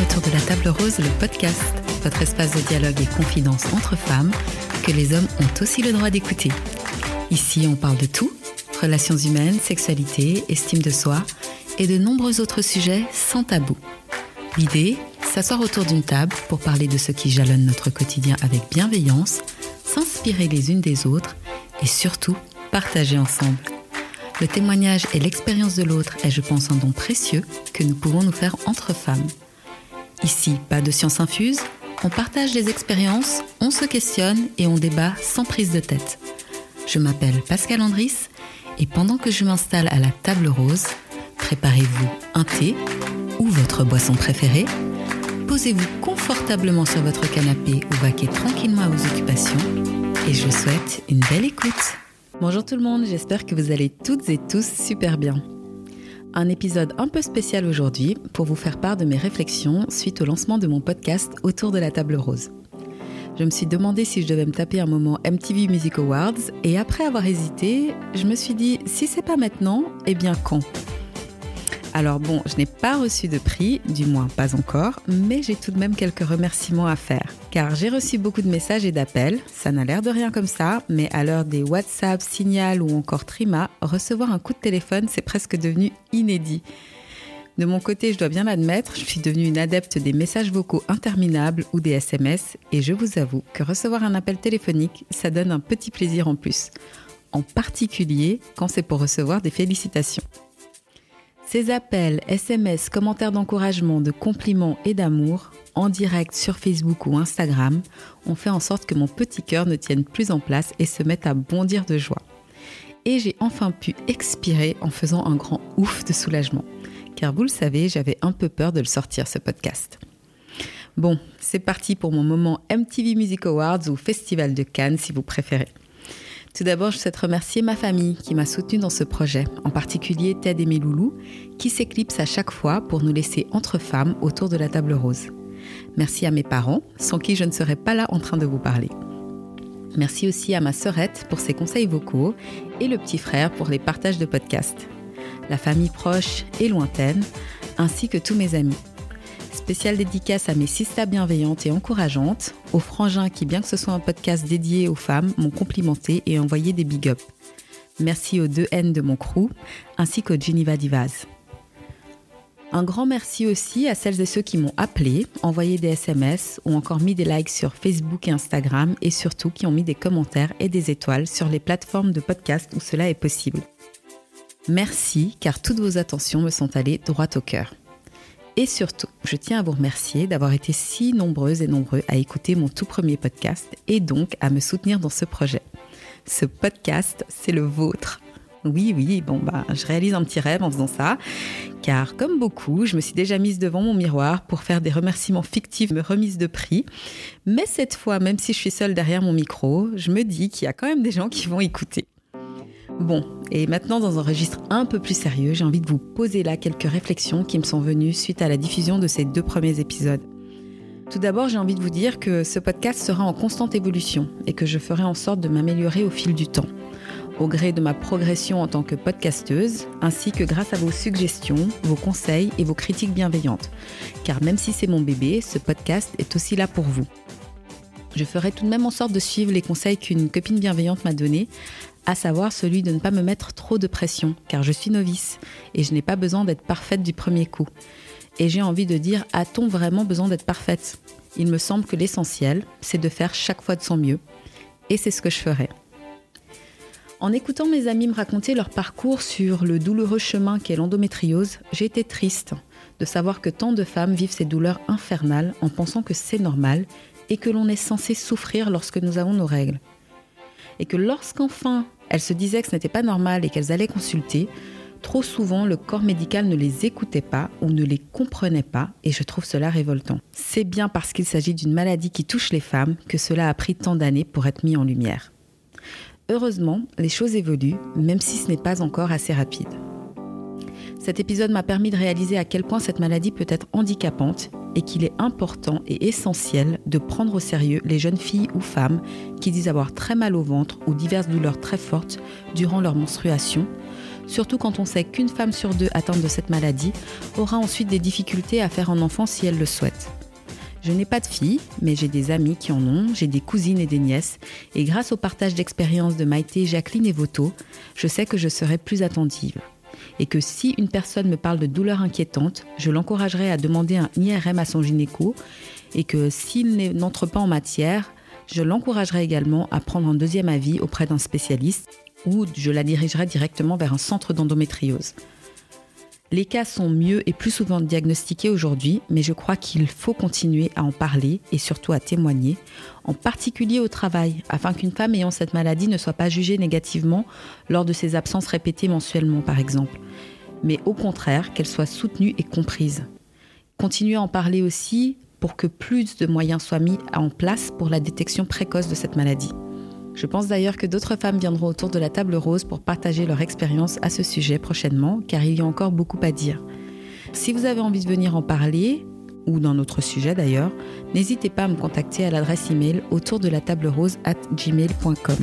autour de la table rose, le podcast, votre espace de dialogue et confidence entre femmes que les hommes ont aussi le droit d'écouter. Ici, on parle de tout, relations humaines, sexualité, estime de soi et de nombreux autres sujets sans tabou. L'idée, s'asseoir autour d'une table pour parler de ce qui jalonne notre quotidien avec bienveillance, s'inspirer les unes des autres et surtout partager ensemble. Le témoignage et l'expérience de l'autre est, je pense, un don précieux que nous pouvons nous faire entre femmes. Ici, pas de science infuse, on partage les expériences, on se questionne et on débat sans prise de tête. Je m'appelle Pascal Andris et pendant que je m'installe à la table rose, préparez-vous un thé ou votre boisson préférée, posez-vous confortablement sur votre canapé ou vaquez tranquillement à vos occupations et je vous souhaite une belle écoute. Bonjour tout le monde, j'espère que vous allez toutes et tous super bien. Un épisode un peu spécial aujourd'hui pour vous faire part de mes réflexions suite au lancement de mon podcast Autour de la table rose. Je me suis demandé si je devais me taper un moment MTV Music Awards et après avoir hésité, je me suis dit si c'est pas maintenant, eh bien quand? Alors bon, je n'ai pas reçu de prix, du moins pas encore, mais j'ai tout de même quelques remerciements à faire. Car j'ai reçu beaucoup de messages et d'appels, ça n'a l'air de rien comme ça, mais à l'heure des WhatsApp, Signal ou encore Trima, recevoir un coup de téléphone, c'est presque devenu inédit. De mon côté, je dois bien l'admettre, je suis devenue une adepte des messages vocaux interminables ou des SMS, et je vous avoue que recevoir un appel téléphonique, ça donne un petit plaisir en plus. En particulier quand c'est pour recevoir des félicitations. Ces appels, SMS, commentaires d'encouragement, de compliments et d'amour, en direct sur Facebook ou Instagram, ont fait en sorte que mon petit cœur ne tienne plus en place et se mette à bondir de joie. Et j'ai enfin pu expirer en faisant un grand ouf de soulagement. Car vous le savez, j'avais un peu peur de le sortir ce podcast. Bon, c'est parti pour mon moment MTV Music Awards ou Festival de Cannes si vous préférez. Tout d'abord, je souhaite remercier ma famille qui m'a soutenue dans ce projet, en particulier Ted et mes loulous, qui s'éclipsent à chaque fois pour nous laisser entre femmes autour de la table rose. Merci à mes parents, sans qui je ne serais pas là en train de vous parler. Merci aussi à ma sœurette pour ses conseils vocaux et le petit frère pour les partages de podcasts. La famille proche et lointaine, ainsi que tous mes amis. Spéciale dédicace à mes sistas bienveillantes et encourageantes, aux frangins qui, bien que ce soit un podcast dédié aux femmes, m'ont complimenté et envoyé des big ups. Merci aux deux N de mon crew, ainsi qu'aux Geneva Divas. Un grand merci aussi à celles et ceux qui m'ont appelé, envoyé des SMS ou encore mis des likes sur Facebook et Instagram et surtout qui ont mis des commentaires et des étoiles sur les plateformes de podcast où cela est possible. Merci car toutes vos attentions me sont allées droit au cœur. Et surtout, je tiens à vous remercier d'avoir été si nombreuses et nombreux à écouter mon tout premier podcast et donc à me soutenir dans ce projet. Ce podcast, c'est le vôtre. Oui, oui, bon, bah, je réalise un petit rêve en faisant ça, car comme beaucoup, je me suis déjà mise devant mon miroir pour faire des remerciements fictifs, me remise de prix. Mais cette fois, même si je suis seule derrière mon micro, je me dis qu'il y a quand même des gens qui vont écouter. Bon, et maintenant dans un registre un peu plus sérieux, j'ai envie de vous poser là quelques réflexions qui me sont venues suite à la diffusion de ces deux premiers épisodes. Tout d'abord, j'ai envie de vous dire que ce podcast sera en constante évolution et que je ferai en sorte de m'améliorer au fil du temps, au gré de ma progression en tant que podcasteuse, ainsi que grâce à vos suggestions, vos conseils et vos critiques bienveillantes. Car même si c'est mon bébé, ce podcast est aussi là pour vous. Je ferai tout de même en sorte de suivre les conseils qu'une copine bienveillante m'a donnés à savoir celui de ne pas me mettre trop de pression, car je suis novice et je n'ai pas besoin d'être parfaite du premier coup. Et j'ai envie de dire, a-t-on vraiment besoin d'être parfaite? Il me semble que l'essentiel, c'est de faire chaque fois de son mieux. Et c'est ce que je ferai. En écoutant mes amis me raconter leur parcours sur le douloureux chemin qu'est l'endométriose, j'ai été triste de savoir que tant de femmes vivent ces douleurs infernales en pensant que c'est normal et que l'on est censé souffrir lorsque nous avons nos règles et que lorsqu'enfin elles se disaient que ce n'était pas normal et qu'elles allaient consulter, trop souvent le corps médical ne les écoutait pas ou ne les comprenait pas et je trouve cela révoltant. C'est bien parce qu'il s'agit d'une maladie qui touche les femmes que cela a pris tant d'années pour être mis en lumière. Heureusement, les choses évoluent, même si ce n'est pas encore assez rapide. Cet épisode m'a permis de réaliser à quel point cette maladie peut être handicapante et qu'il est important et essentiel de prendre au sérieux les jeunes filles ou femmes qui disent avoir très mal au ventre ou diverses douleurs très fortes durant leur menstruation, surtout quand on sait qu'une femme sur deux atteinte de cette maladie aura ensuite des difficultés à faire un enfant si elle le souhaite. Je n'ai pas de fille, mais j'ai des amis qui en ont, j'ai des cousines et des nièces, et grâce au partage d'expériences de Maïté, Jacqueline et Voto, je sais que je serai plus attentive. Et que si une personne me parle de douleurs inquiétantes, je l'encouragerai à demander un IRM à son gynéco, et que s'il n'entre pas en matière, je l'encouragerai également à prendre un deuxième avis auprès d'un spécialiste, ou je la dirigerai directement vers un centre d'endométriose. Les cas sont mieux et plus souvent diagnostiqués aujourd'hui, mais je crois qu'il faut continuer à en parler et surtout à témoigner, en particulier au travail, afin qu'une femme ayant cette maladie ne soit pas jugée négativement lors de ses absences répétées mensuellement par exemple, mais au contraire qu'elle soit soutenue et comprise. Continuer à en parler aussi pour que plus de moyens soient mis en place pour la détection précoce de cette maladie. Je pense d'ailleurs que d'autres femmes viendront autour de la table rose pour partager leur expérience à ce sujet prochainement, car il y a encore beaucoup à dire. Si vous avez envie de venir en parler, ou dans notre sujet d'ailleurs, n'hésitez pas à me contacter à l'adresse email autour de la table rose at gmail.com.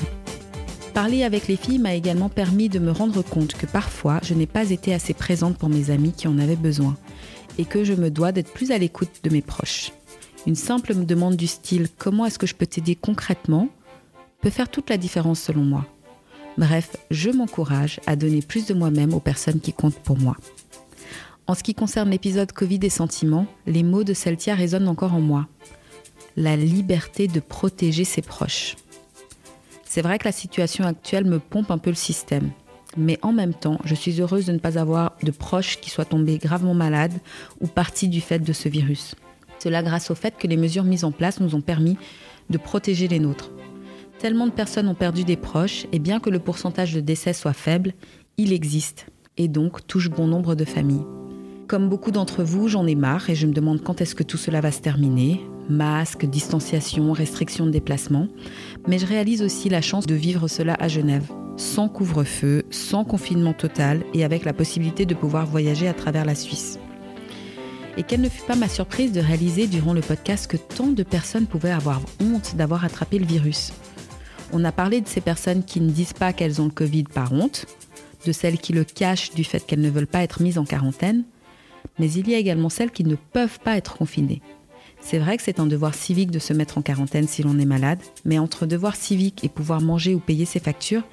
Parler avec les filles m'a également permis de me rendre compte que parfois je n'ai pas été assez présente pour mes amis qui en avaient besoin et que je me dois d'être plus à l'écoute de mes proches. Une simple demande du style comment est-ce que je peux t'aider concrètement? Peut faire toute la différence selon moi. Bref, je m'encourage à donner plus de moi-même aux personnes qui comptent pour moi. En ce qui concerne l'épisode Covid et sentiments, les mots de Celtia résonnent encore en moi. La liberté de protéger ses proches. C'est vrai que la situation actuelle me pompe un peu le système, mais en même temps, je suis heureuse de ne pas avoir de proches qui soient tombés gravement malades ou partis du fait de ce virus. Cela grâce au fait que les mesures mises en place nous ont permis de protéger les nôtres. Tellement de personnes ont perdu des proches, et bien que le pourcentage de décès soit faible, il existe, et donc touche bon nombre de familles. Comme beaucoup d'entre vous, j'en ai marre et je me demande quand est-ce que tout cela va se terminer. Masques, distanciation, restrictions de déplacement. Mais je réalise aussi la chance de vivre cela à Genève, sans couvre-feu, sans confinement total et avec la possibilité de pouvoir voyager à travers la Suisse. Et quelle ne fut pas ma surprise de réaliser durant le podcast que tant de personnes pouvaient avoir honte d'avoir attrapé le virus. On a parlé de ces personnes qui ne disent pas qu'elles ont le Covid par honte, de celles qui le cachent du fait qu'elles ne veulent pas être mises en quarantaine, mais il y a également celles qui ne peuvent pas être confinées. C'est vrai que c'est un devoir civique de se mettre en quarantaine si l'on est malade, mais entre devoir civique et pouvoir manger ou payer ses factures,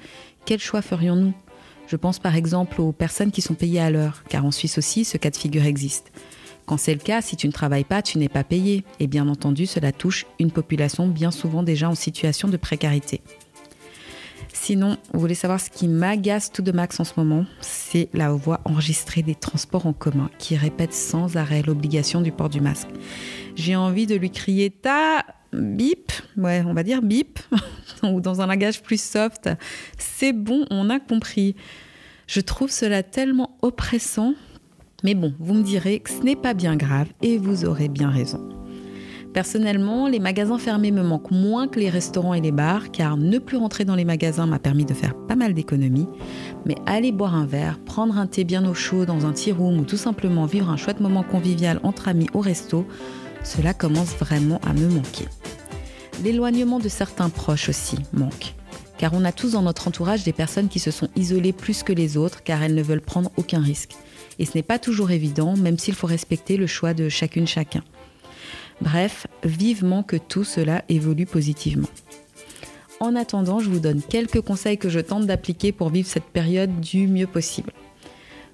quel choix ferions-nous? Je pense par exemple aux personnes qui sont payées à l'heure, car en Suisse aussi ce cas de figure existe. Quand c'est le cas, si tu ne travailles pas, tu n'es pas payé. Et bien entendu, cela touche une population bien souvent déjà en situation de précarité. Sinon, vous voulez savoir ce qui m'agace tout de max en ce moment? C'est la voix enregistrée des transports en commun qui répète sans arrêt l'obligation du port du masque. J'ai envie de lui crier ta bip, ouais, on va dire bip, ou dans un langage plus soft. C'est bon, on a compris. Je trouve cela tellement oppressant mais bon, vous me direz que ce n'est pas bien grave et vous aurez bien raison. Personnellement, les magasins fermés me manquent moins que les restaurants et les bars, car ne plus rentrer dans les magasins m'a permis de faire pas mal d'économies. Mais aller boire un verre, prendre un thé bien au chaud dans un tea room ou tout simplement vivre un chouette moment convivial entre amis au resto, cela commence vraiment à me manquer. L'éloignement de certains proches aussi manque, car on a tous dans notre entourage des personnes qui se sont isolées plus que les autres car elles ne veulent prendre aucun risque et ce n'est pas toujours évident, même s'il faut respecter le choix de chacune chacun. Bref, vivement que tout cela évolue positivement. En attendant, je vous donne quelques conseils que je tente d'appliquer pour vivre cette période du mieux possible.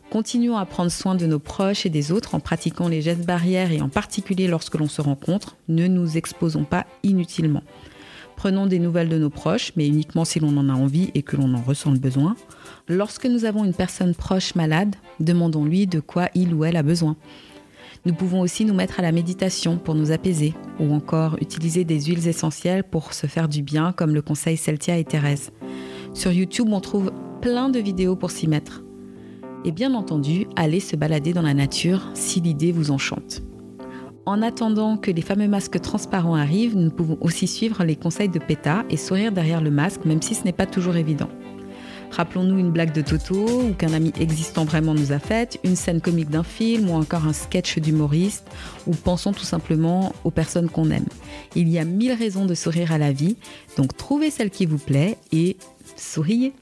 Continuons à prendre soin de nos proches et des autres en pratiquant les gestes barrières et en particulier lorsque l'on se rencontre. Ne nous exposons pas inutilement. Prenons des nouvelles de nos proches, mais uniquement si l'on en a envie et que l'on en ressent le besoin. Lorsque nous avons une personne proche malade, demandons-lui de quoi il ou elle a besoin. Nous pouvons aussi nous mettre à la méditation pour nous apaiser, ou encore utiliser des huiles essentielles pour se faire du bien, comme le conseil Celtia et Thérèse. Sur YouTube, on trouve plein de vidéos pour s'y mettre. Et bien entendu, allez se balader dans la nature si l'idée vous enchante. En attendant que les fameux masques transparents arrivent, nous pouvons aussi suivre les conseils de PETA et sourire derrière le masque, même si ce n'est pas toujours évident. Rappelons-nous une blague de Toto ou qu'un ami existant vraiment nous a faite, une scène comique d'un film ou encore un sketch d'humoriste, ou pensons tout simplement aux personnes qu'on aime. Il y a mille raisons de sourire à la vie, donc trouvez celle qui vous plaît et souriez.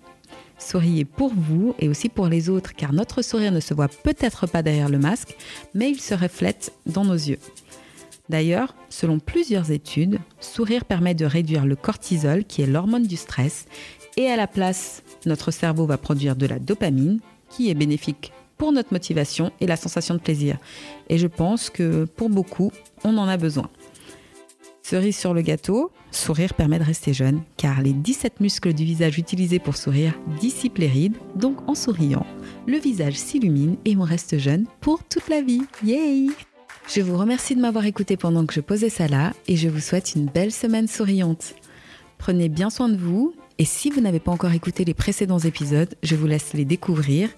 Souriez pour vous et aussi pour les autres car notre sourire ne se voit peut-être pas derrière le masque, mais il se reflète dans nos yeux. D'ailleurs, selon plusieurs études, sourire permet de réduire le cortisol qui est l'hormone du stress et à la place, notre cerveau va produire de la dopamine qui est bénéfique pour notre motivation et la sensation de plaisir. Et je pense que pour beaucoup, on en a besoin. Cerise sur le gâteau, sourire permet de rester jeune, car les 17 muscles du visage utilisés pour sourire dissipent les rides, donc en souriant, le visage s'illumine et on reste jeune pour toute la vie. Yay Je vous remercie de m'avoir écouté pendant que je posais ça là, et je vous souhaite une belle semaine souriante. Prenez bien soin de vous, et si vous n'avez pas encore écouté les précédents épisodes, je vous laisse les découvrir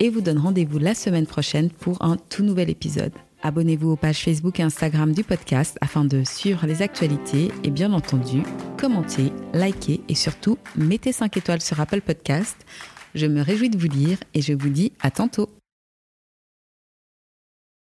et vous donne rendez-vous la semaine prochaine pour un tout nouvel épisode. Abonnez-vous aux pages Facebook et Instagram du podcast afin de suivre les actualités et bien entendu, commentez, likez et surtout mettez 5 étoiles sur Apple Podcast. Je me réjouis de vous lire et je vous dis à tantôt.